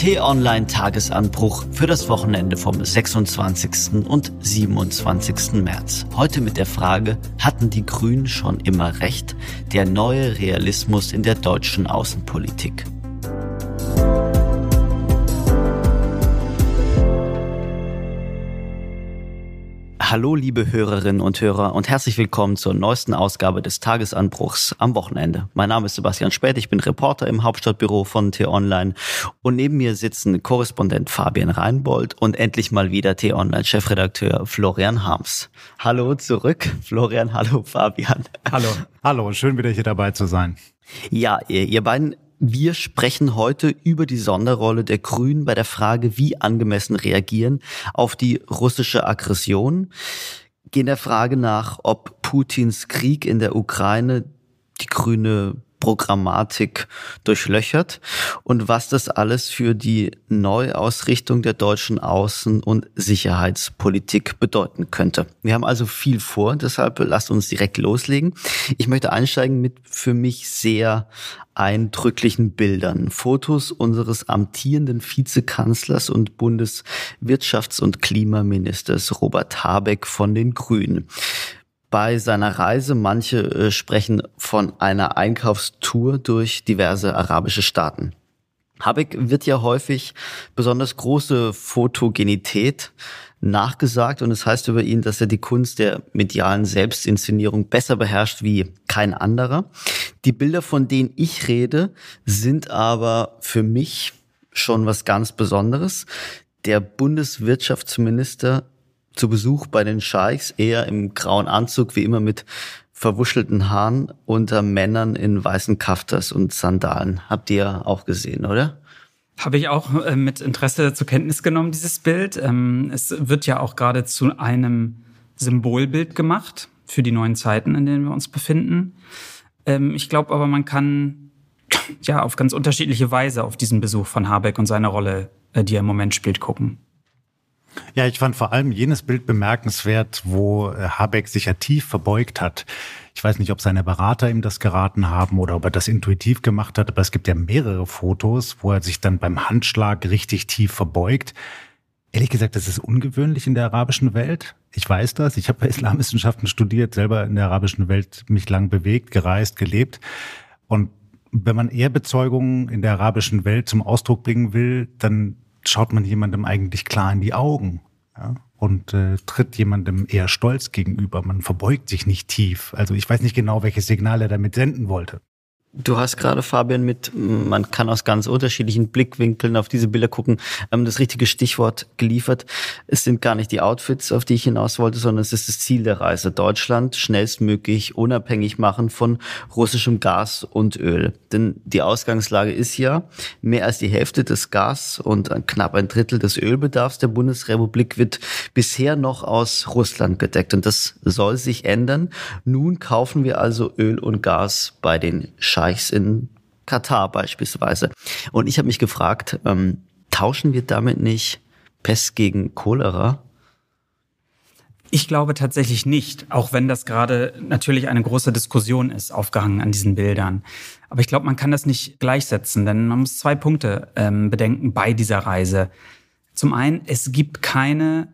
T-Online Tagesanbruch für das Wochenende vom 26. und 27. März. Heute mit der Frage, hatten die Grünen schon immer recht? Der neue Realismus in der deutschen Außenpolitik. Hallo liebe Hörerinnen und Hörer und herzlich willkommen zur neuesten Ausgabe des Tagesanbruchs am Wochenende. Mein Name ist Sebastian Späth, ich bin Reporter im Hauptstadtbüro von T-Online und neben mir sitzen Korrespondent Fabian Reinbold und endlich mal wieder T-Online-Chefredakteur Florian Harms. Hallo zurück, Florian, hallo Fabian. Hallo. Hallo, schön wieder hier dabei zu sein. Ja, ihr, ihr beiden wir sprechen heute über die Sonderrolle der Grünen bei der Frage, wie angemessen reagieren auf die russische Aggression, gehen der Frage nach, ob Putins Krieg in der Ukraine die grüne Programmatik durchlöchert und was das alles für die Neuausrichtung der deutschen Außen- und Sicherheitspolitik bedeuten könnte. Wir haben also viel vor, deshalb lasst uns direkt loslegen. Ich möchte einsteigen mit für mich sehr eindrücklichen Bildern. Fotos unseres amtierenden Vizekanzlers und Bundeswirtschafts- und Klimaministers Robert Habeck von den Grünen bei seiner Reise. Manche äh, sprechen von einer Einkaufstour durch diverse arabische Staaten. Habeck wird ja häufig besonders große Fotogenität nachgesagt und es heißt über ihn, dass er die Kunst der medialen Selbstinszenierung besser beherrscht wie kein anderer. Die Bilder, von denen ich rede, sind aber für mich schon was ganz Besonderes. Der Bundeswirtschaftsminister zu Besuch bei den Scheichs, eher im grauen Anzug, wie immer mit verwuschelten Haaren unter Männern in weißen Kafters und Sandalen. Habt ihr auch gesehen, oder? Habe ich auch äh, mit Interesse zur Kenntnis genommen, dieses Bild. Ähm, es wird ja auch gerade zu einem Symbolbild gemacht für die neuen Zeiten, in denen wir uns befinden. Ähm, ich glaube aber, man kann ja auf ganz unterschiedliche Weise auf diesen Besuch von Habeck und seine Rolle, äh, die er im Moment spielt, gucken. Ja, ich fand vor allem jenes Bild bemerkenswert, wo äh, Habeck sich ja tief verbeugt hat. Ich weiß nicht, ob seine Berater ihm das geraten haben oder ob er das intuitiv gemacht hat, aber es gibt ja mehrere Fotos, wo er sich dann beim Handschlag richtig tief verbeugt. Ehrlich gesagt, das ist ungewöhnlich in der arabischen Welt. Ich weiß das. Ich habe Islamwissenschaften studiert, selber in der arabischen Welt mich lang bewegt, gereist, gelebt. Und wenn man Ehrbezeugungen in der arabischen Welt zum Ausdruck bringen will, dann schaut man jemandem eigentlich klar in die Augen ja, und äh, tritt jemandem eher stolz gegenüber. Man verbeugt sich nicht tief. Also ich weiß nicht genau, welches Signal er damit senden wollte. Du hast gerade, Fabian, mit, man kann aus ganz unterschiedlichen Blickwinkeln auf diese Bilder gucken, ähm, das richtige Stichwort geliefert. Es sind gar nicht die Outfits, auf die ich hinaus wollte, sondern es ist das Ziel der Reise. Deutschland schnellstmöglich unabhängig machen von russischem Gas und Öl. Denn die Ausgangslage ist ja, mehr als die Hälfte des Gas und knapp ein Drittel des Ölbedarfs der Bundesrepublik wird bisher noch aus Russland gedeckt. Und das soll sich ändern. Nun kaufen wir also Öl und Gas bei den Scheichs in Katar beispielsweise. Und ich habe mich gefragt, ähm, tauschen wir damit nicht Pest gegen Cholera? Ich glaube tatsächlich nicht, auch wenn das gerade natürlich eine große Diskussion ist, aufgehangen an diesen Bildern. Aber ich glaube, man kann das nicht gleichsetzen, denn man muss zwei Punkte ähm, bedenken bei dieser Reise. Zum einen, es gibt keine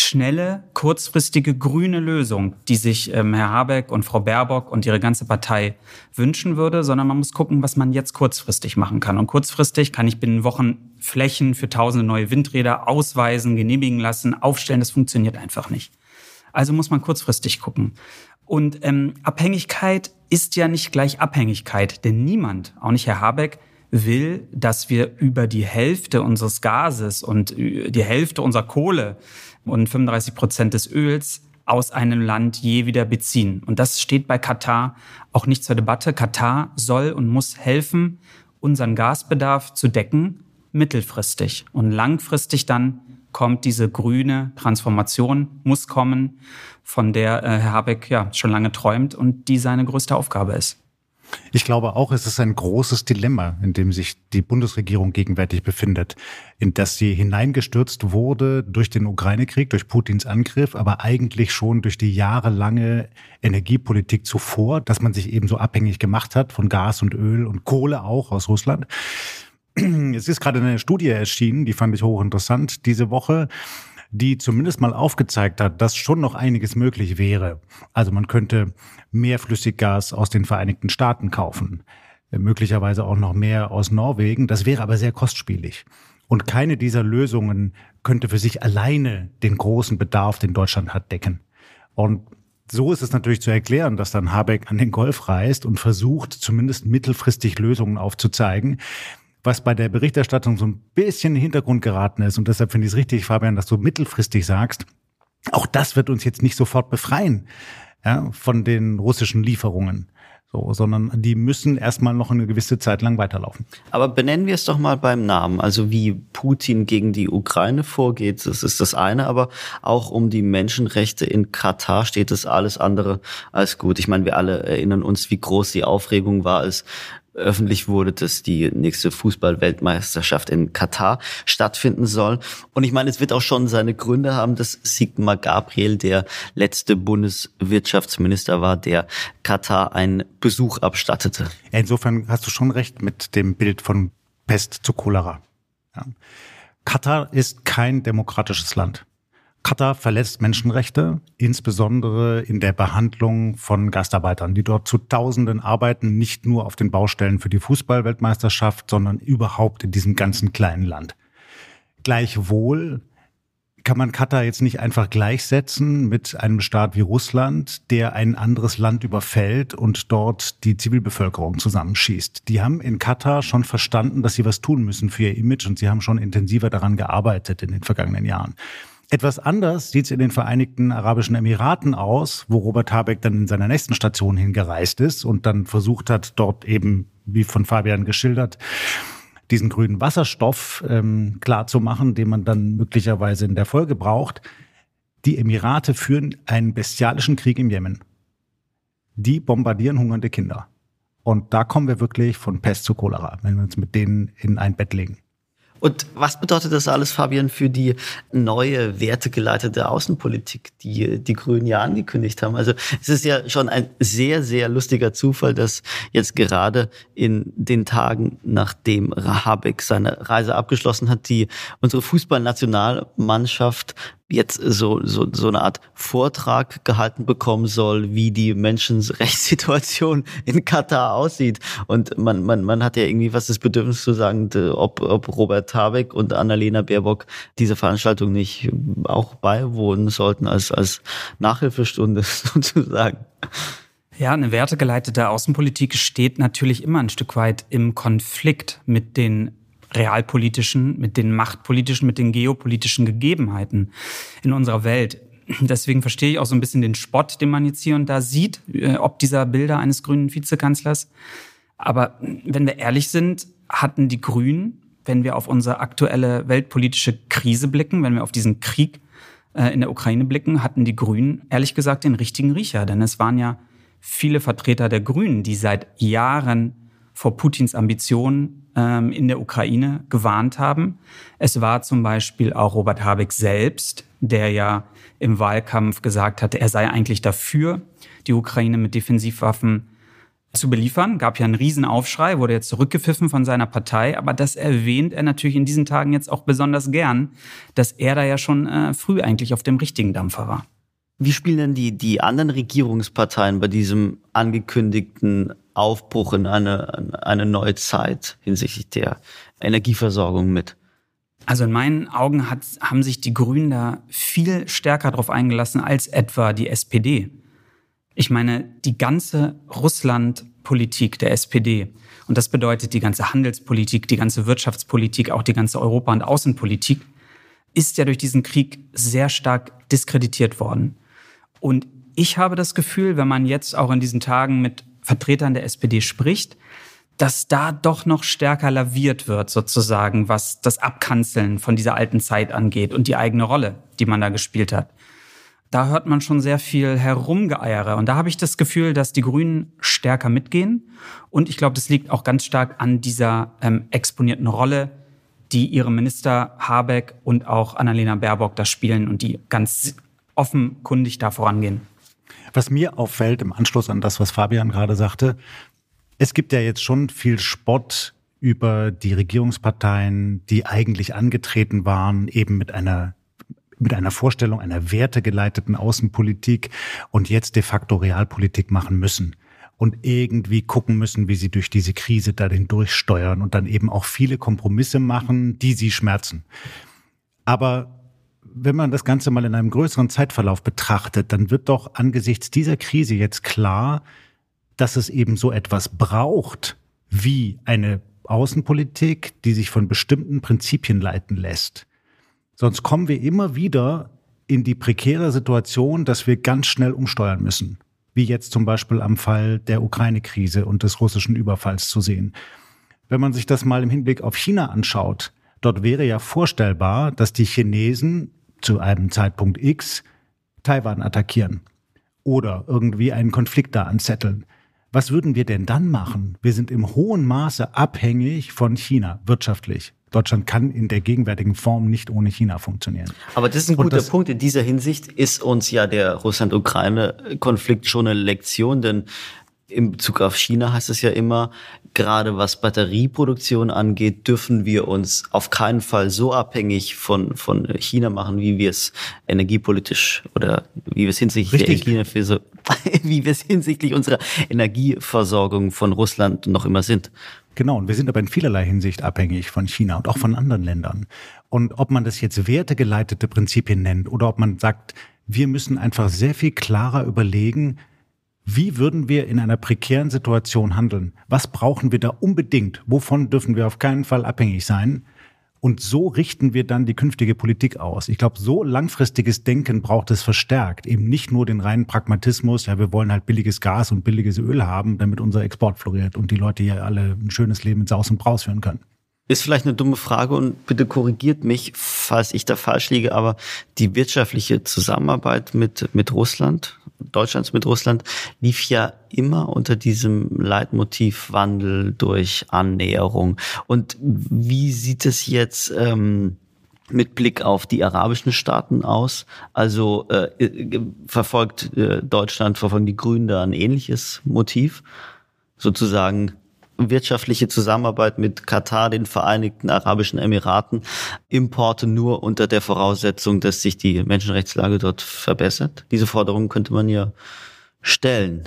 schnelle, kurzfristige grüne Lösung, die sich ähm, Herr Habeck und Frau Baerbock und ihre ganze Partei wünschen würde, sondern man muss gucken, was man jetzt kurzfristig machen kann. Und kurzfristig kann ich binnen Wochen Flächen für tausende neue Windräder ausweisen, genehmigen lassen, aufstellen. Das funktioniert einfach nicht. Also muss man kurzfristig gucken. Und ähm, Abhängigkeit ist ja nicht gleich Abhängigkeit, denn niemand, auch nicht Herr Habeck, will, dass wir über die Hälfte unseres Gases und äh, die Hälfte unserer Kohle und 35 Prozent des Öls aus einem Land je wieder beziehen. Und das steht bei Katar auch nicht zur Debatte. Katar soll und muss helfen, unseren Gasbedarf zu decken, mittelfristig. Und langfristig dann kommt diese grüne Transformation, muss kommen, von der äh, Herr Habeck ja schon lange träumt und die seine größte Aufgabe ist. Ich glaube auch, es ist ein großes Dilemma, in dem sich die Bundesregierung gegenwärtig befindet, in das sie hineingestürzt wurde durch den Ukraine-Krieg, durch Putins Angriff, aber eigentlich schon durch die jahrelange Energiepolitik zuvor, dass man sich eben so abhängig gemacht hat von Gas und Öl und Kohle auch aus Russland. es ist gerade eine Studie erschienen, die fand ich hochinteressant diese Woche, die zumindest mal aufgezeigt hat, dass schon noch einiges möglich wäre. Also man könnte mehr Flüssiggas aus den Vereinigten Staaten kaufen, möglicherweise auch noch mehr aus Norwegen. Das wäre aber sehr kostspielig. Und keine dieser Lösungen könnte für sich alleine den großen Bedarf, den Deutschland hat, decken. Und so ist es natürlich zu erklären, dass dann Habeck an den Golf reist und versucht, zumindest mittelfristig Lösungen aufzuzeigen. Was bei der Berichterstattung so ein bisschen in den Hintergrund geraten ist. Und deshalb finde ich es richtig, Fabian, dass du mittelfristig sagst, auch das wird uns jetzt nicht sofort befreien ja, von den russischen Lieferungen. So, sondern die müssen erstmal noch eine gewisse Zeit lang weiterlaufen. Aber benennen wir es doch mal beim Namen. Also wie Putin gegen die Ukraine vorgeht, das ist das eine, aber auch um die Menschenrechte in Katar steht es alles andere als gut. Ich meine, wir alle erinnern uns, wie groß die Aufregung war, als öffentlich wurde, dass die nächste Fußball-Weltmeisterschaft in Katar stattfinden soll. Und ich meine, es wird auch schon seine Gründe haben, dass Sigmar Gabriel der letzte Bundeswirtschaftsminister war, der Katar einen Besuch abstattete. Insofern hast du schon recht mit dem Bild von Pest zu Cholera. Ja. Katar ist kein demokratisches Land. Katar verletzt Menschenrechte, insbesondere in der Behandlung von Gastarbeitern, die dort zu Tausenden arbeiten, nicht nur auf den Baustellen für die Fußballweltmeisterschaft, sondern überhaupt in diesem ganzen kleinen Land. Gleichwohl kann man Katar jetzt nicht einfach gleichsetzen mit einem Staat wie Russland, der ein anderes Land überfällt und dort die Zivilbevölkerung zusammenschießt. Die haben in Katar schon verstanden, dass sie was tun müssen für ihr Image und sie haben schon intensiver daran gearbeitet in den vergangenen Jahren. Etwas anders sieht es in den Vereinigten Arabischen Emiraten aus, wo Robert Habeck dann in seiner nächsten Station hingereist ist und dann versucht hat, dort eben, wie von Fabian geschildert, diesen grünen Wasserstoff ähm, klar zu machen, den man dann möglicherweise in der Folge braucht. Die Emirate führen einen bestialischen Krieg im Jemen. Die bombardieren hungernde Kinder. Und da kommen wir wirklich von Pest zu Cholera, wenn wir uns mit denen in ein Bett legen. Und was bedeutet das alles, Fabian, für die neue wertegeleitete Außenpolitik, die die Grünen ja angekündigt haben? Also es ist ja schon ein sehr, sehr lustiger Zufall, dass jetzt gerade in den Tagen, nachdem Habeck seine Reise abgeschlossen hat, die unsere Fußballnationalmannschaft jetzt so, so, so eine Art Vortrag gehalten bekommen soll, wie die Menschenrechtssituation in Katar aussieht. Und man, man, man hat ja irgendwie was das Bedürfnis zu sagen, ob, ob Robert Habeck und Annalena Baerbock diese Veranstaltung nicht auch beiwohnen sollten als, als Nachhilfestunde sozusagen. Ja, eine wertegeleitete Außenpolitik steht natürlich immer ein Stück weit im Konflikt mit den realpolitischen, mit den machtpolitischen, mit den geopolitischen Gegebenheiten in unserer Welt. Deswegen verstehe ich auch so ein bisschen den Spott, den man jetzt hier und da sieht, äh, ob dieser Bilder eines grünen Vizekanzlers. Aber wenn wir ehrlich sind, hatten die Grünen, wenn wir auf unsere aktuelle weltpolitische Krise blicken, wenn wir auf diesen Krieg äh, in der Ukraine blicken, hatten die Grünen ehrlich gesagt den richtigen Riecher. Denn es waren ja viele Vertreter der Grünen, die seit Jahren vor Putins Ambitionen ähm, in der Ukraine gewarnt haben. Es war zum Beispiel auch Robert Habeck selbst, der ja im Wahlkampf gesagt hatte, er sei eigentlich dafür, die Ukraine mit Defensivwaffen zu beliefern. Gab ja einen Riesenaufschrei, wurde jetzt zurückgepfiffen von seiner Partei. Aber das erwähnt er natürlich in diesen Tagen jetzt auch besonders gern, dass er da ja schon äh, früh eigentlich auf dem richtigen Dampfer war. Wie spielen denn die, die anderen Regierungsparteien bei diesem angekündigten Aufbruch in eine, eine neue Zeit hinsichtlich der Energieversorgung mit? Also in meinen Augen hat, haben sich die Grünen da viel stärker darauf eingelassen als etwa die SPD. Ich meine, die ganze Russlandpolitik der SPD, und das bedeutet die ganze Handelspolitik, die ganze Wirtschaftspolitik, auch die ganze Europa- und Außenpolitik, ist ja durch diesen Krieg sehr stark diskreditiert worden. Und ich habe das Gefühl, wenn man jetzt auch in diesen Tagen mit Vertretern der SPD spricht, dass da doch noch stärker laviert wird, sozusagen, was das Abkanzeln von dieser alten Zeit angeht und die eigene Rolle, die man da gespielt hat. Da hört man schon sehr viel Herumgeeiere. Und da habe ich das Gefühl, dass die Grünen stärker mitgehen. Und ich glaube, das liegt auch ganz stark an dieser ähm, exponierten Rolle, die ihre Minister Habeck und auch Annalena Baerbock da spielen und die ganz offenkundig da vorangehen. Was mir auffällt im Anschluss an das, was Fabian gerade sagte, es gibt ja jetzt schon viel Spott über die Regierungsparteien, die eigentlich angetreten waren, eben mit einer mit einer Vorstellung einer wertegeleiteten Außenpolitik und jetzt de facto Realpolitik machen müssen und irgendwie gucken müssen, wie sie durch diese Krise darin durchsteuern und dann eben auch viele Kompromisse machen, die sie schmerzen. Aber wenn man das Ganze mal in einem größeren Zeitverlauf betrachtet, dann wird doch angesichts dieser Krise jetzt klar, dass es eben so etwas braucht wie eine Außenpolitik, die sich von bestimmten Prinzipien leiten lässt. Sonst kommen wir immer wieder in die prekäre Situation, dass wir ganz schnell umsteuern müssen. Wie jetzt zum Beispiel am Fall der Ukraine-Krise und des russischen Überfalls zu sehen. Wenn man sich das mal im Hinblick auf China anschaut, dort wäre ja vorstellbar, dass die Chinesen zu einem Zeitpunkt X Taiwan attackieren oder irgendwie einen Konflikt da anzetteln. Was würden wir denn dann machen? Wir sind im hohen Maße abhängig von China wirtschaftlich. Deutschland kann in der gegenwärtigen Form nicht ohne China funktionieren. Aber das ist ein guter Punkt. In dieser Hinsicht ist uns ja der Russland-Ukraine-Konflikt schon eine Lektion, denn in Bezug auf China heißt es ja immer, gerade was Batterieproduktion angeht, dürfen wir uns auf keinen Fall so abhängig von, von China machen, wie wir es energiepolitisch oder wie wir es hinsichtlich Energie, wie wir es hinsichtlich unserer Energieversorgung von Russland noch immer sind. Genau, und wir sind aber in vielerlei Hinsicht abhängig von China und auch von anderen Ländern. Und ob man das jetzt wertegeleitete Prinzipien nennt oder ob man sagt, wir müssen einfach sehr viel klarer überlegen, wie würden wir in einer prekären Situation handeln? Was brauchen wir da unbedingt? Wovon dürfen wir auf keinen Fall abhängig sein? Und so richten wir dann die künftige Politik aus. Ich glaube, so langfristiges Denken braucht es verstärkt. Eben nicht nur den reinen Pragmatismus, ja, wir wollen halt billiges Gas und billiges Öl haben, damit unser Export floriert und die Leute hier alle ein schönes Leben in Saus und Braus führen können. Ist vielleicht eine dumme Frage und bitte korrigiert mich, falls ich da falsch liege, aber die wirtschaftliche Zusammenarbeit mit, mit Russland, Deutschlands mit Russland, lief ja immer unter diesem Leitmotiv Wandel durch Annäherung. Und wie sieht es jetzt ähm, mit Blick auf die arabischen Staaten aus? Also äh, verfolgt äh, Deutschland, verfolgen die Grünen da ein ähnliches Motiv? Sozusagen wirtschaftliche Zusammenarbeit mit Katar, den Vereinigten Arabischen Emiraten, Importe nur unter der Voraussetzung, dass sich die Menschenrechtslage dort verbessert. Diese Forderung könnte man ja stellen.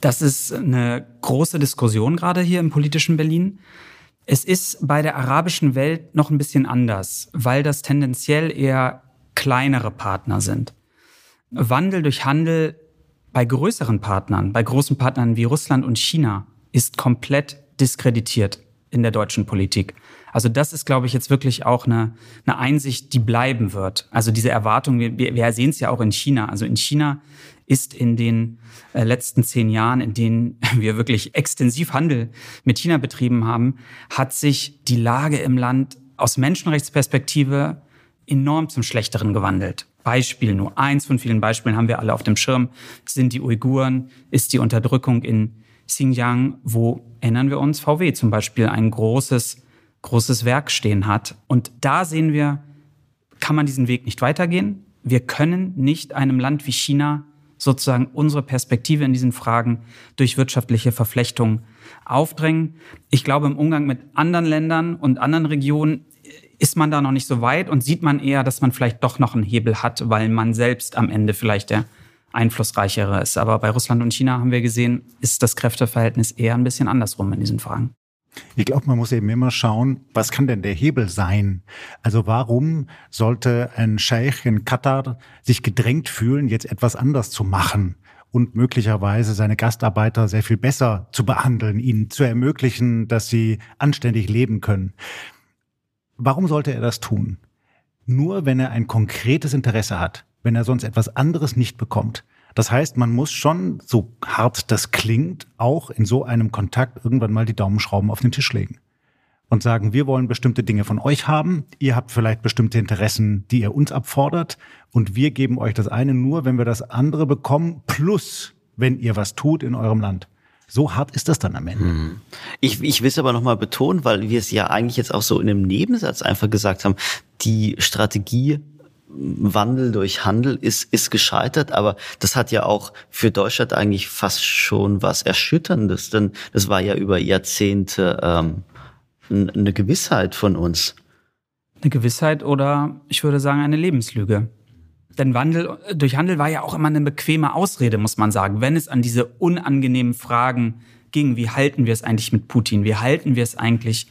Das ist eine große Diskussion gerade hier im politischen Berlin. Es ist bei der arabischen Welt noch ein bisschen anders, weil das tendenziell eher kleinere Partner sind. Wandel durch Handel bei größeren Partnern, bei großen Partnern wie Russland und China, ist komplett diskreditiert in der deutschen Politik. Also das ist, glaube ich, jetzt wirklich auch eine, eine Einsicht, die bleiben wird. Also diese Erwartung, wir, wir sehen es ja auch in China. Also in China ist in den äh, letzten zehn Jahren, in denen wir wirklich extensiv Handel mit China betrieben haben, hat sich die Lage im Land aus Menschenrechtsperspektive enorm zum Schlechteren gewandelt. Beispiel, nur eins von vielen Beispielen haben wir alle auf dem Schirm, sind die Uiguren, ist die Unterdrückung in Xinjiang, wo, erinnern wir uns, VW zum Beispiel ein großes, großes Werk stehen hat. Und da sehen wir, kann man diesen Weg nicht weitergehen. Wir können nicht einem Land wie China sozusagen unsere Perspektive in diesen Fragen durch wirtschaftliche Verflechtung aufdrängen. Ich glaube, im Umgang mit anderen Ländern und anderen Regionen ist man da noch nicht so weit und sieht man eher, dass man vielleicht doch noch einen Hebel hat, weil man selbst am Ende vielleicht der einflussreichere ist. Aber bei Russland und China haben wir gesehen, ist das Kräfteverhältnis eher ein bisschen andersrum in diesen Fragen. Ich glaube, man muss eben immer schauen, was kann denn der Hebel sein? Also warum sollte ein Scheich in Katar sich gedrängt fühlen, jetzt etwas anders zu machen und möglicherweise seine Gastarbeiter sehr viel besser zu behandeln, ihnen zu ermöglichen, dass sie anständig leben können? Warum sollte er das tun? Nur wenn er ein konkretes Interesse hat wenn er sonst etwas anderes nicht bekommt. Das heißt, man muss schon, so hart das klingt, auch in so einem Kontakt irgendwann mal die Daumenschrauben auf den Tisch legen und sagen, wir wollen bestimmte Dinge von euch haben, ihr habt vielleicht bestimmte Interessen, die ihr uns abfordert und wir geben euch das eine nur, wenn wir das andere bekommen, plus wenn ihr was tut in eurem Land. So hart ist das dann am Ende. Hm. Ich, ich will es aber nochmal betonen, weil wir es ja eigentlich jetzt auch so in einem Nebensatz einfach gesagt haben, die Strategie Wandel durch Handel ist, ist gescheitert, aber das hat ja auch für Deutschland eigentlich fast schon was Erschütterndes, denn das war ja über Jahrzehnte ähm, eine Gewissheit von uns. Eine Gewissheit oder ich würde sagen eine Lebenslüge. Denn Wandel durch Handel war ja auch immer eine bequeme Ausrede, muss man sagen, wenn es an diese unangenehmen Fragen ging. Wie halten wir es eigentlich mit Putin? Wie halten wir es eigentlich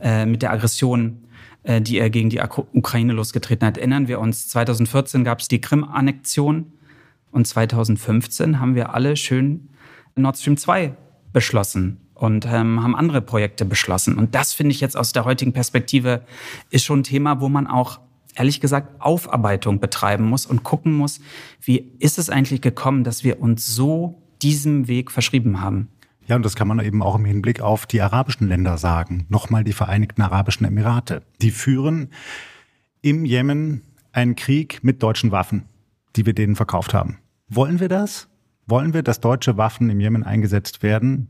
äh, mit der Aggression, äh, die er gegen die Ukraine losgetreten hat? Erinnern wir uns, 2014 gab es die Krim-Annexion und 2015 haben wir alle schön Nord Stream 2 beschlossen und ähm, haben andere Projekte beschlossen. Und das finde ich jetzt aus der heutigen Perspektive ist schon ein Thema, wo man auch ehrlich gesagt Aufarbeitung betreiben muss und gucken muss, wie ist es eigentlich gekommen, dass wir uns so diesem Weg verschrieben haben. Ja, und das kann man eben auch im Hinblick auf die arabischen Länder sagen. Nochmal die Vereinigten Arabischen Emirate. Die führen im Jemen einen Krieg mit deutschen Waffen, die wir denen verkauft haben. Wollen wir das? Wollen wir, dass deutsche Waffen im Jemen eingesetzt werden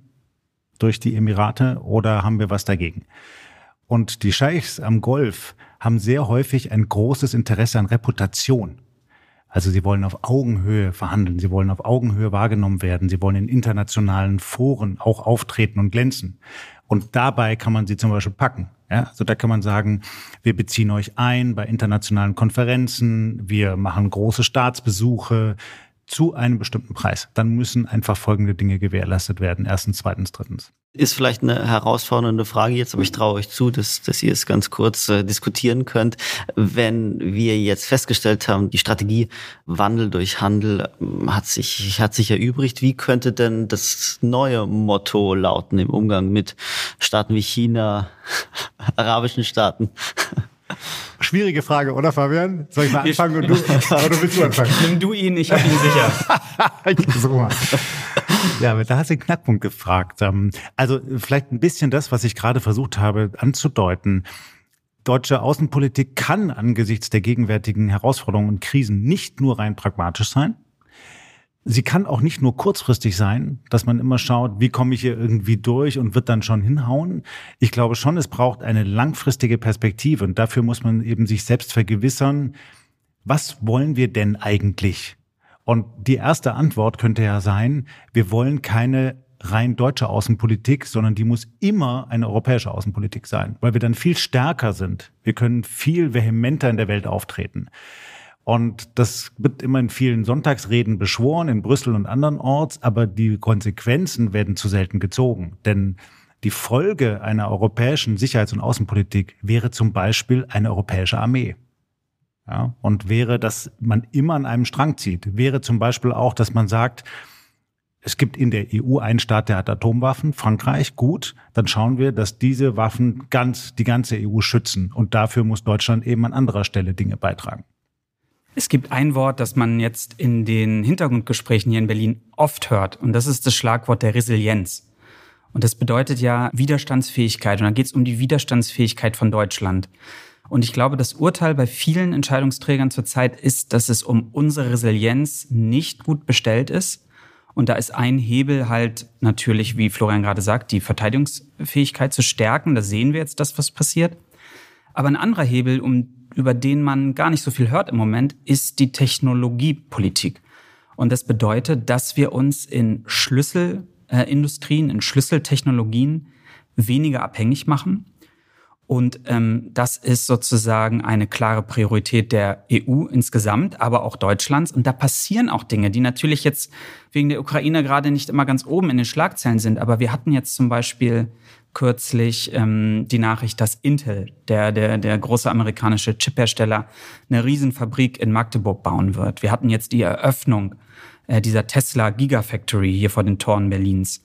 durch die Emirate oder haben wir was dagegen? Und die Scheichs am Golf haben sehr häufig ein großes Interesse an Reputation. Also sie wollen auf Augenhöhe verhandeln, sie wollen auf Augenhöhe wahrgenommen werden, sie wollen in internationalen Foren auch auftreten und glänzen. Und dabei kann man sie zum Beispiel packen. Ja, also da kann man sagen, wir beziehen euch ein bei internationalen Konferenzen, wir machen große Staatsbesuche, zu einem bestimmten Preis. Dann müssen einfach folgende Dinge gewährleistet werden. Erstens, zweitens, drittens. Ist vielleicht eine herausfordernde Frage jetzt, aber ich traue euch zu, dass, dass ihr es ganz kurz äh, diskutieren könnt. Wenn wir jetzt festgestellt haben, die Strategie Wandel durch Handel ähm, hat sich, hat sich erübrigt, wie könnte denn das neue Motto lauten im Umgang mit Staaten wie China, arabischen Staaten? Schwierige Frage, oder Fabian? Soll ich mal anfangen und du, oder willst du anfangen? Nimm du ihn, ich habe ihn sicher. so mal. Ja, aber da hast du den Knackpunkt gefragt. Ähm, also vielleicht ein bisschen das, was ich gerade versucht habe anzudeuten. Deutsche Außenpolitik kann angesichts der gegenwärtigen Herausforderungen und Krisen nicht nur rein pragmatisch sein, sie kann auch nicht nur kurzfristig sein, dass man immer schaut, wie komme ich hier irgendwie durch und wird dann schon hinhauen. Ich glaube schon, es braucht eine langfristige Perspektive und dafür muss man eben sich selbst vergewissern, was wollen wir denn eigentlich? Und die erste Antwort könnte ja sein, wir wollen keine rein deutsche Außenpolitik, sondern die muss immer eine europäische Außenpolitik sein, weil wir dann viel stärker sind. Wir können viel vehementer in der Welt auftreten. Und das wird immer in vielen Sonntagsreden beschworen, in Brüssel und andernorts, aber die Konsequenzen werden zu selten gezogen. Denn die Folge einer europäischen Sicherheits- und Außenpolitik wäre zum Beispiel eine europäische Armee. Ja, und wäre, dass man immer an einem Strang zieht. Wäre zum Beispiel auch, dass man sagt, es gibt in der EU einen Staat, der hat Atomwaffen, Frankreich, gut, dann schauen wir, dass diese Waffen ganz, die ganze EU schützen. Und dafür muss Deutschland eben an anderer Stelle Dinge beitragen. Es gibt ein Wort, das man jetzt in den Hintergrundgesprächen hier in Berlin oft hört, und das ist das Schlagwort der Resilienz. Und das bedeutet ja Widerstandsfähigkeit. Und da geht es um die Widerstandsfähigkeit von Deutschland. Und ich glaube, das Urteil bei vielen Entscheidungsträgern zurzeit ist, dass es um unsere Resilienz nicht gut bestellt ist. Und da ist ein Hebel halt natürlich, wie Florian gerade sagt, die Verteidigungsfähigkeit zu stärken. Da sehen wir jetzt das, was passiert. Aber ein anderer Hebel, um über den man gar nicht so viel hört im Moment, ist die Technologiepolitik. Und das bedeutet, dass wir uns in Schlüsselindustrien, in Schlüsseltechnologien weniger abhängig machen. Und ähm, das ist sozusagen eine klare Priorität der EU insgesamt, aber auch Deutschlands. Und da passieren auch Dinge, die natürlich jetzt wegen der Ukraine gerade nicht immer ganz oben in den Schlagzeilen sind. Aber wir hatten jetzt zum Beispiel kürzlich ähm, die Nachricht, dass Intel, der, der, der große amerikanische Chiphersteller, eine Riesenfabrik in Magdeburg bauen wird. Wir hatten jetzt die Eröffnung äh, dieser Tesla Gigafactory hier vor den Toren Berlins.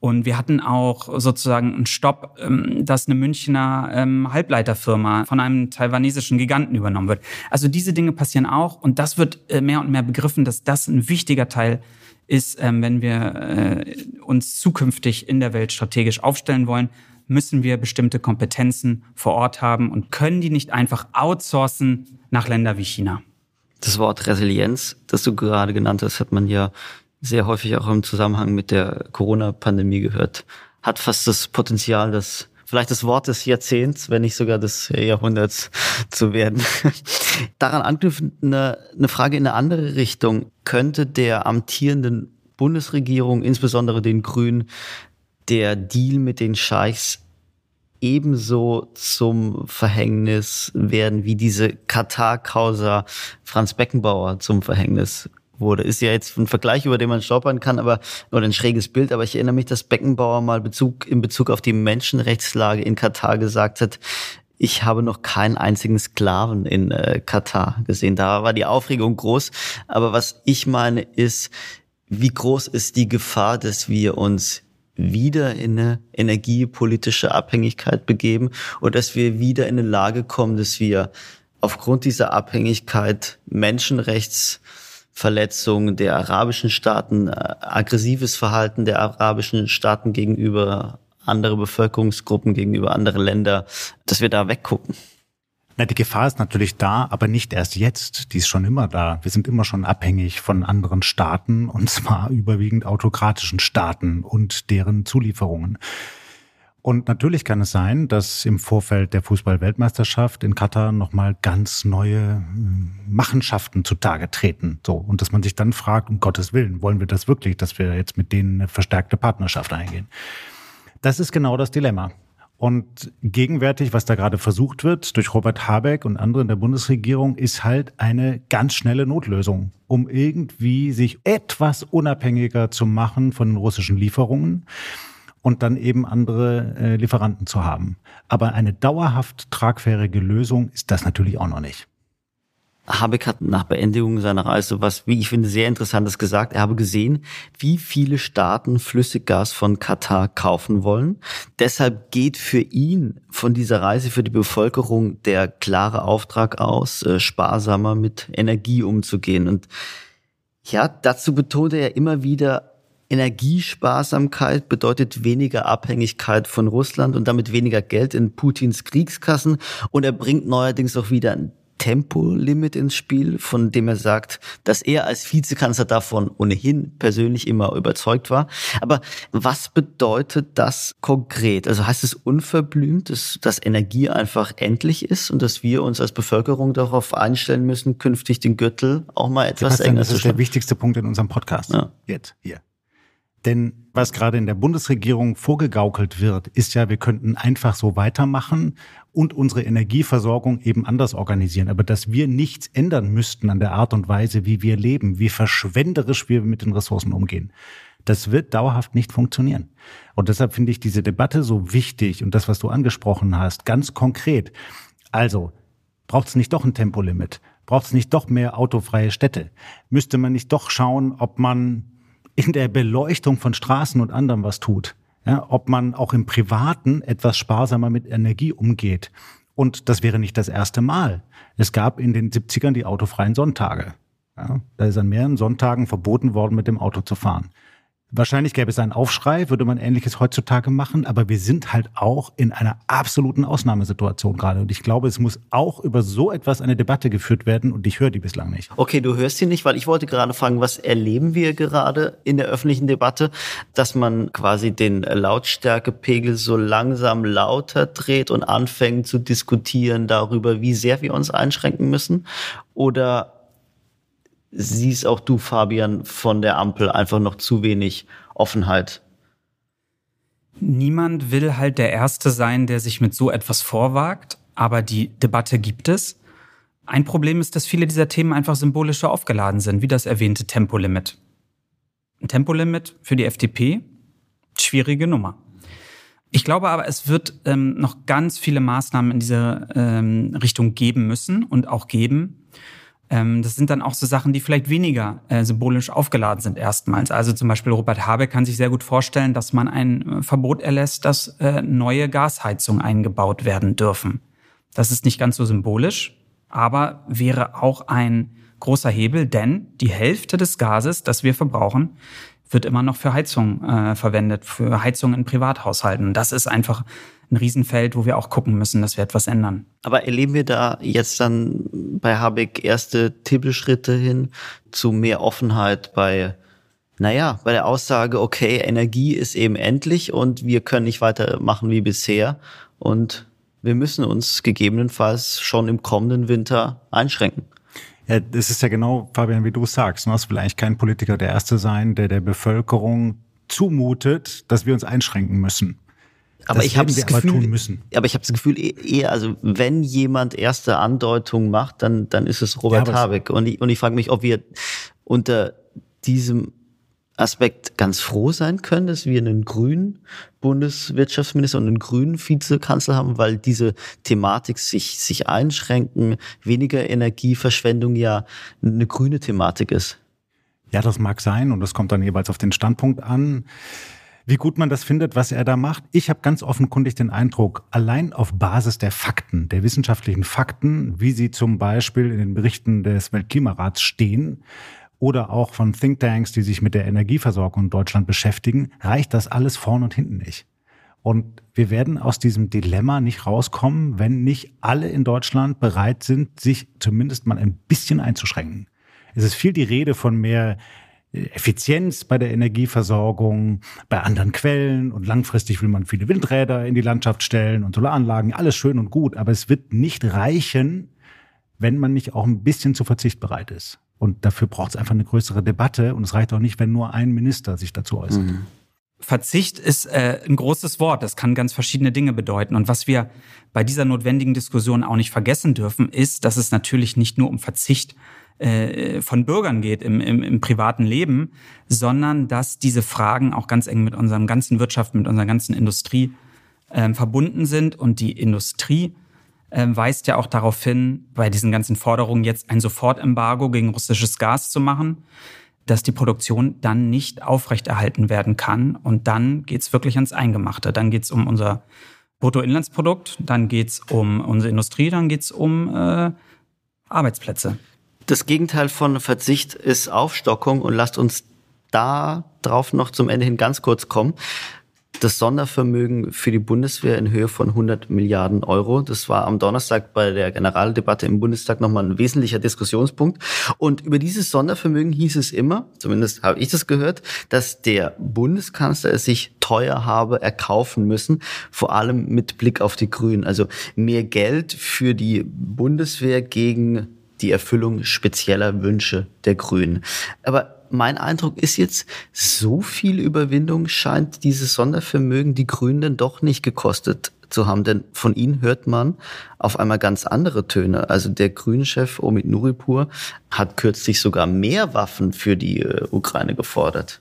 Und wir hatten auch sozusagen einen Stopp, ähm, dass eine Münchner ähm, Halbleiterfirma von einem taiwanesischen Giganten übernommen wird. Also diese Dinge passieren auch und das wird äh, mehr und mehr begriffen, dass das ein wichtiger Teil ist, ähm, wenn wir äh, uns zukünftig in der Welt strategisch aufstellen wollen, müssen wir bestimmte Kompetenzen vor Ort haben und können die nicht einfach outsourcen nach Länder wie China. Das Wort Resilienz, das du gerade genannt hast, hat man ja sehr häufig auch im Zusammenhang mit der Corona-Pandemie gehört. Hat fast das Potenzial, das vielleicht das Wort des Jahrzehnts, wenn nicht sogar des Jahrhunderts zu werden. Daran anknüpfend eine, eine Frage in eine andere Richtung. Könnte der amtierenden Bundesregierung, insbesondere den Grünen, der Deal mit den Scheichs ebenso zum Verhängnis werden wie diese Katar-Causa Franz Beckenbauer zum Verhängnis wurde. Ist ja jetzt ein Vergleich, über den man stolpern kann, aber oder ein schräges Bild, aber ich erinnere mich, dass Beckenbauer mal Bezug in Bezug auf die Menschenrechtslage in Katar gesagt hat, ich habe noch keinen einzigen Sklaven in äh, Katar gesehen. Da war die Aufregung groß. Aber was ich meine ist, wie groß ist die Gefahr, dass wir uns wieder in eine energiepolitische Abhängigkeit begeben und dass wir wieder in eine Lage kommen, dass wir aufgrund dieser Abhängigkeit Menschenrechtsverletzungen der arabischen Staaten, äh, aggressives Verhalten der arabischen Staaten gegenüber andere Bevölkerungsgruppen, gegenüber andere Länder, dass wir da weggucken. Na, die Gefahr ist natürlich da, aber nicht erst jetzt. Die ist schon immer da. Wir sind immer schon abhängig von anderen Staaten und zwar überwiegend autokratischen Staaten und deren Zulieferungen. Und natürlich kann es sein, dass im Vorfeld der Fußball-Weltmeisterschaft in Katar nochmal ganz neue hm, Machenschaften zutage treten. So. Und dass man sich dann fragt, um Gottes Willen, wollen wir das wirklich, dass wir jetzt mit denen eine verstärkte Partnerschaft eingehen? Das ist genau das Dilemma. Und gegenwärtig, was da gerade versucht wird durch Robert Habeck und andere in der Bundesregierung, ist halt eine ganz schnelle Notlösung, um irgendwie sich etwas unabhängiger zu machen von den russischen Lieferungen und dann eben andere äh, Lieferanten zu haben. Aber eine dauerhaft tragfähige Lösung ist das natürlich auch noch nicht. Habeck hat nach Beendigung seiner Reise was, wie ich finde, sehr Interessantes gesagt. Er habe gesehen, wie viele Staaten Flüssiggas von Katar kaufen wollen. Deshalb geht für ihn von dieser Reise für die Bevölkerung der klare Auftrag aus, äh, sparsamer mit Energie umzugehen. Und ja, dazu betonte er immer wieder, Energiesparsamkeit bedeutet weniger Abhängigkeit von Russland und damit weniger Geld in Putins Kriegskassen. Und er bringt neuerdings auch wieder ein Tempolimit ins Spiel, von dem er sagt, dass er als Vizekanzler davon ohnehin persönlich immer überzeugt war. Aber was bedeutet das konkret? Also heißt es unverblümt, dass, dass Energie einfach endlich ist und dass wir uns als Bevölkerung darauf einstellen müssen, künftig den Gürtel auch mal etwas Sebastian, enger zu Das ist der wichtigste Punkt in unserem Podcast. Ja. Jetzt, hier. Denn was gerade in der Bundesregierung vorgegaukelt wird, ist ja, wir könnten einfach so weitermachen und unsere Energieversorgung eben anders organisieren. Aber dass wir nichts ändern müssten an der Art und Weise, wie wir leben, wie verschwenderisch wir mit den Ressourcen umgehen, das wird dauerhaft nicht funktionieren. Und deshalb finde ich diese Debatte so wichtig und das, was du angesprochen hast, ganz konkret. Also, braucht es nicht doch ein Tempolimit? Braucht es nicht doch mehr autofreie Städte? Müsste man nicht doch schauen, ob man in der Beleuchtung von Straßen und anderem was tut? ja, ob man auch im Privaten etwas sparsamer mit Energie umgeht. Und das wäre nicht das erste Mal. Es gab in den 70ern die autofreien Sonntage. Ja, da ist an mehreren Sonntagen verboten worden, mit dem Auto zu fahren. Wahrscheinlich gäbe es einen Aufschrei, würde man Ähnliches heutzutage machen, aber wir sind halt auch in einer absoluten Ausnahmesituation gerade. Und ich glaube, es muss auch über so etwas eine Debatte geführt werden und ich höre die bislang nicht. Okay, du hörst sie nicht, weil ich wollte gerade fragen, was erleben wir gerade in der öffentlichen Debatte, dass man quasi den Lautstärkepegel so langsam lauter dreht und anfängt zu diskutieren darüber, wie sehr wir uns einschränken müssen? Oder siehst auch du, Fabian, von der Ampel einfach noch zu wenig Offenheit? Niemand will halt der Erste sein, der sich mit so etwas vorwagt, aber die Debatte gibt es. Ein Problem ist, dass viele dieser Themen einfach symbolischer aufgeladen sind, wie das erwähnte Tempolimit. Ein Tempolimit für die FDP, schwierige Nummer. Ich glaube aber, es wird ähm, noch ganz viele Maßnahmen in diese ähm, Richtung geben müssen und auch geben. Ähm, das sind dann auch so Sachen, die vielleicht weniger äh, symbolisch aufgeladen sind erstmals. Also zum Beispiel Robert Habeck kann sich sehr gut vorstellen, dass man ein äh, Verbot erlässt, dass äh, neue Gasheizungen eingebaut werden dürfen. Das ist nicht ganz so symbolisch, aber wäre auch ein großer Hebel, denn die Hälfte des Gases, das wir verbrauchen, wird immer noch für Heizung äh, verwendet, für Heizung in Privathaushalten. Das ist einfach ein Riesenfeld, wo wir auch gucken müssen, dass wir etwas ändern. Aber erleben wir da jetzt dann bei Habeck erste Tippelschritte hin zu mehr Offenheit bei, naja, bei der Aussage, okay, Energie ist eben endlich und wir können nicht weitermachen wie bisher und wir müssen uns gegebenenfalls schon im kommenden Winter einschränken. Ja, das ist ja genau, Fabian, wie du sagst. Ne? Es will eigentlich kein Politiker der Erste sein, der der Bevölkerung zumutet, dass wir uns einschränken müssen. Aber das ich habe das Gefühl, aber ich habe das Gefühl eher, also wenn jemand erste Andeutungen macht, dann dann ist es Robert ja, Habeck und ich und ich frage mich, ob wir unter diesem Aspekt ganz froh sein können, dass wir einen grünen Bundeswirtschaftsminister und einen grünen Vizekanzler haben, weil diese Thematik sich, sich einschränken, weniger Energieverschwendung ja eine grüne Thematik ist. Ja, das mag sein und das kommt dann jeweils auf den Standpunkt an. Wie gut man das findet, was er da macht. Ich habe ganz offenkundig den Eindruck, allein auf Basis der Fakten, der wissenschaftlichen Fakten, wie sie zum Beispiel in den Berichten des Weltklimarats stehen, oder auch von Thinktanks, die sich mit der Energieversorgung in Deutschland beschäftigen, reicht das alles vorn und hinten nicht. Und wir werden aus diesem Dilemma nicht rauskommen, wenn nicht alle in Deutschland bereit sind, sich zumindest mal ein bisschen einzuschränken. Es ist viel die Rede von mehr äh, Effizienz bei der Energieversorgung, bei anderen Quellen und langfristig will man viele Windräder in die Landschaft stellen und Solaranlagen, alles schön und gut, aber es wird nicht reichen, wenn man nicht auch ein bisschen zu Verzicht bereit ist. Und dafür braucht es einfach eine größere Debatte. Und es reicht auch nicht, wenn nur ein Minister sich dazu äußert. Mhm. Verzicht ist äh, ein großes Wort. Das kann ganz verschiedene Dinge bedeuten. Und was wir bei dieser notwendigen Diskussion auch nicht vergessen dürfen, ist, dass es natürlich nicht nur um Verzicht äh, von Bürgern geht im, im, im privaten Leben, sondern dass diese Fragen auch ganz eng mit unserem ganzen Wirtschaft, mit unserer ganzen Industrie äh, verbunden sind. Und die Industrie äh, weist ja auch darauf hin, bei diesen ganzen Forderungen jetzt ein Sofortembargo gegen russisches Gas zu machen, dass die Produktion dann nicht aufrechterhalten werden kann. Und dann geht's wirklich ans Eingemachte. Dann geht's um unser Bruttoinlandsprodukt, dann geht's um unsere Industrie, dann geht's um äh, Arbeitsplätze. Das Gegenteil von Verzicht ist Aufstockung und lasst uns da drauf noch zum Ende hin ganz kurz kommen das Sondervermögen für die Bundeswehr in Höhe von 100 Milliarden Euro. Das war am Donnerstag bei der Generaldebatte im Bundestag nochmal ein wesentlicher Diskussionspunkt. Und über dieses Sondervermögen hieß es immer, zumindest habe ich das gehört, dass der Bundeskanzler es sich teuer habe erkaufen müssen, vor allem mit Blick auf die Grünen. Also mehr Geld für die Bundeswehr gegen die Erfüllung spezieller Wünsche der Grünen. Aber mein Eindruck ist jetzt, so viel Überwindung scheint dieses Sondervermögen die Grünen denn doch nicht gekostet zu haben, denn von ihnen hört man auf einmal ganz andere Töne. Also der Grünchef Omid Nuripur hat kürzlich sogar mehr Waffen für die äh, Ukraine gefordert.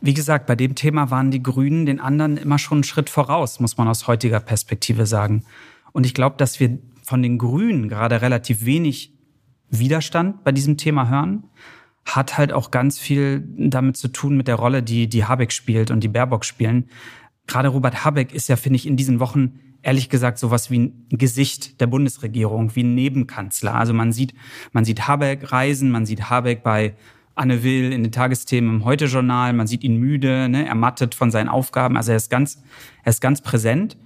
Wie gesagt, bei dem Thema waren die Grünen den anderen immer schon einen Schritt voraus, muss man aus heutiger Perspektive sagen. Und ich glaube, dass wir von den Grünen gerade relativ wenig Widerstand bei diesem Thema hören hat halt auch ganz viel damit zu tun mit der Rolle, die die Habeck spielt und die Baerbock spielen. Gerade Robert Habeck ist ja, finde ich, in diesen Wochen ehrlich gesagt sowas wie ein Gesicht der Bundesregierung, wie ein Nebenkanzler. Also man sieht, man sieht Habeck reisen, man sieht Habeck bei Anne Will in den Tagesthemen im Heute-Journal, man sieht ihn müde, ne, ermattet von seinen Aufgaben. Also er ist ganz, er ist ganz präsent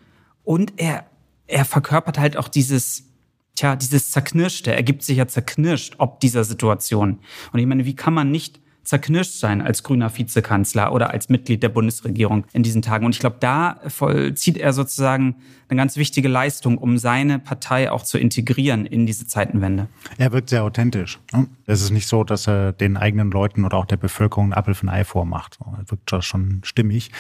und er, er verkörpert halt auch dieses, tja, dieses Zerknirschte ergibt sich ja zerknirscht ob dieser Situation. Und ich meine, wie kann man nicht zerknirscht sein als grüner Vizekanzler oder als Mitglied der Bundesregierung in diesen Tagen. Und ich glaube, da vollzieht er sozusagen eine ganz wichtige Leistung, um seine Partei auch zu integrieren in diese Zeitenwende. Er wirkt sehr authentisch. Ne? Es ist nicht so, dass er den eigenen Leuten oder auch der Bevölkerung ein Apfel von Ei vormacht. Er wirkt schon stimmig.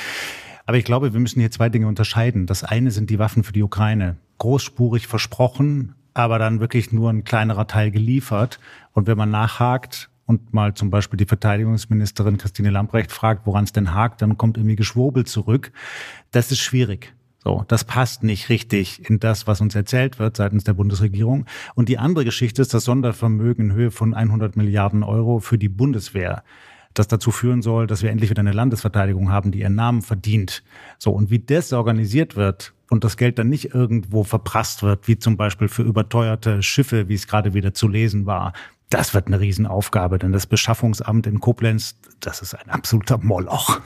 Aber ich glaube, wir müssen hier zwei Dinge unterscheiden. Das eine sind die Waffen für die Ukraine. Großspurig versprochen, aber dann wirklich nur ein kleinerer Teil geliefert. Und wenn man nachhakt und mal zum Beispiel die Verteidigungsministerin Christine Lamprecht fragt, woran es denn hakt, dann kommt irgendwie Geschwurbel zurück. Das ist schwierig. So, das passt nicht richtig in das, was uns erzählt wird seitens der Bundesregierung. Und die andere Geschichte ist das Sondervermögen in Höhe von 100 Milliarden Euro für die Bundeswehr das dazu führen soll, dass wir endlich wieder eine Landesverteidigung haben, die ihren Namen verdient. So, und wie das organisiert wird, und das Geld dann nicht irgendwo verprasst wird, wie zum Beispiel für überteuerte Schiffe, wie es gerade wieder zu lesen war. Das wird eine Riesenaufgabe, denn das Beschaffungsamt in Koblenz, das ist ein absoluter Moloch.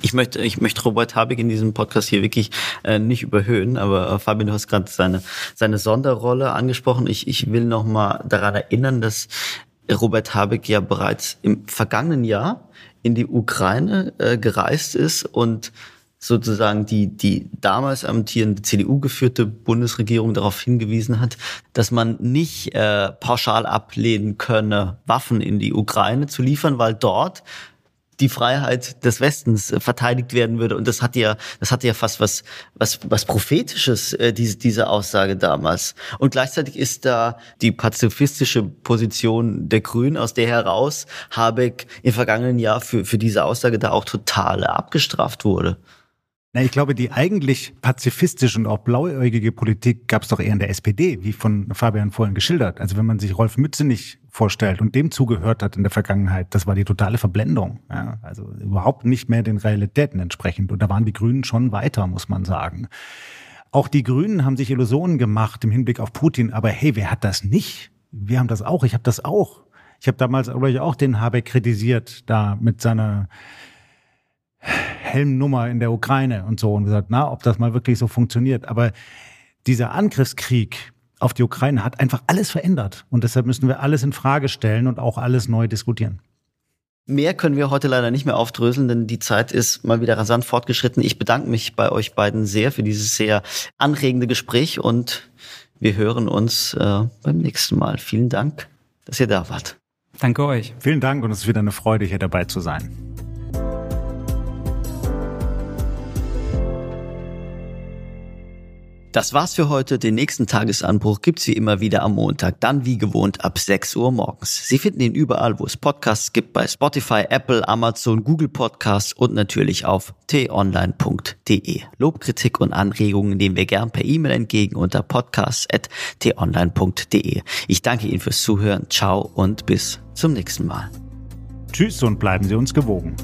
Ich möchte, ich möchte Robert Habeck in diesem Podcast hier wirklich äh, nicht überhöhen, aber äh, Fabian, du hast gerade seine, seine Sonderrolle angesprochen. Ich, ich will noch mal daran erinnern, dass Robert Habeck ja bereits im vergangenen Jahr in die Ukraine äh, gereist ist und sozusagen die, die damals amtierende CDU geführte Bundesregierung darauf hingewiesen hat, dass man nicht äh, pauschal ablehnen könne, Waffen in die Ukraine zu liefern, weil dort die Freiheit des Westens äh, verteidigt werden würde. Und das hat ja, das hatte ja fast was, was, was prophetisches, äh, diese, diese Aussage damals. Und gleichzeitig ist da die pazifistische Position der Grünen, aus der heraus Habeck im vergangenen Jahr für, für diese Aussage da auch total abgestraft wurde. Na, ich glaube, die eigentlich pazifistische und auch blauäugige Politik gab es doch eher in der SPD, wie von Fabian vorhin geschildert. Also wenn man sich Rolf Mütze nicht vorstellt und dem zugehört hat in der Vergangenheit, das war die totale Verblendung. Ja, also überhaupt nicht mehr den Realitäten entsprechend. Und da waren die Grünen schon weiter, muss man sagen. Auch die Grünen haben sich Illusionen gemacht im Hinblick auf Putin. Aber hey, wer hat das nicht? Wir haben das auch. Ich habe das auch. Ich habe damals auch den Habeck kritisiert, da mit seiner Helmnummer in der Ukraine und so und gesagt, na, ob das mal wirklich so funktioniert. Aber dieser Angriffskrieg auf die Ukraine hat einfach alles verändert. Und deshalb müssen wir alles in Frage stellen und auch alles neu diskutieren. Mehr können wir heute leider nicht mehr aufdröseln, denn die Zeit ist mal wieder rasant fortgeschritten. Ich bedanke mich bei euch beiden sehr für dieses sehr anregende Gespräch und wir hören uns äh, beim nächsten Mal. Vielen Dank, dass ihr da wart. Danke euch. Vielen Dank und es ist wieder eine Freude, hier dabei zu sein. Das war's für heute. Den nächsten Tagesanbruch gibt's wie immer wieder am Montag, dann wie gewohnt ab 6 Uhr morgens. Sie finden ihn überall, wo es Podcasts gibt, bei Spotify, Apple, Amazon, Google Podcasts und natürlich auf t-online.de. Lob, Kritik und Anregungen nehmen wir gern per E-Mail entgegen unter podcast.t-online.de. Ich danke Ihnen fürs Zuhören. Ciao und bis zum nächsten Mal. Tschüss und bleiben Sie uns gewogen.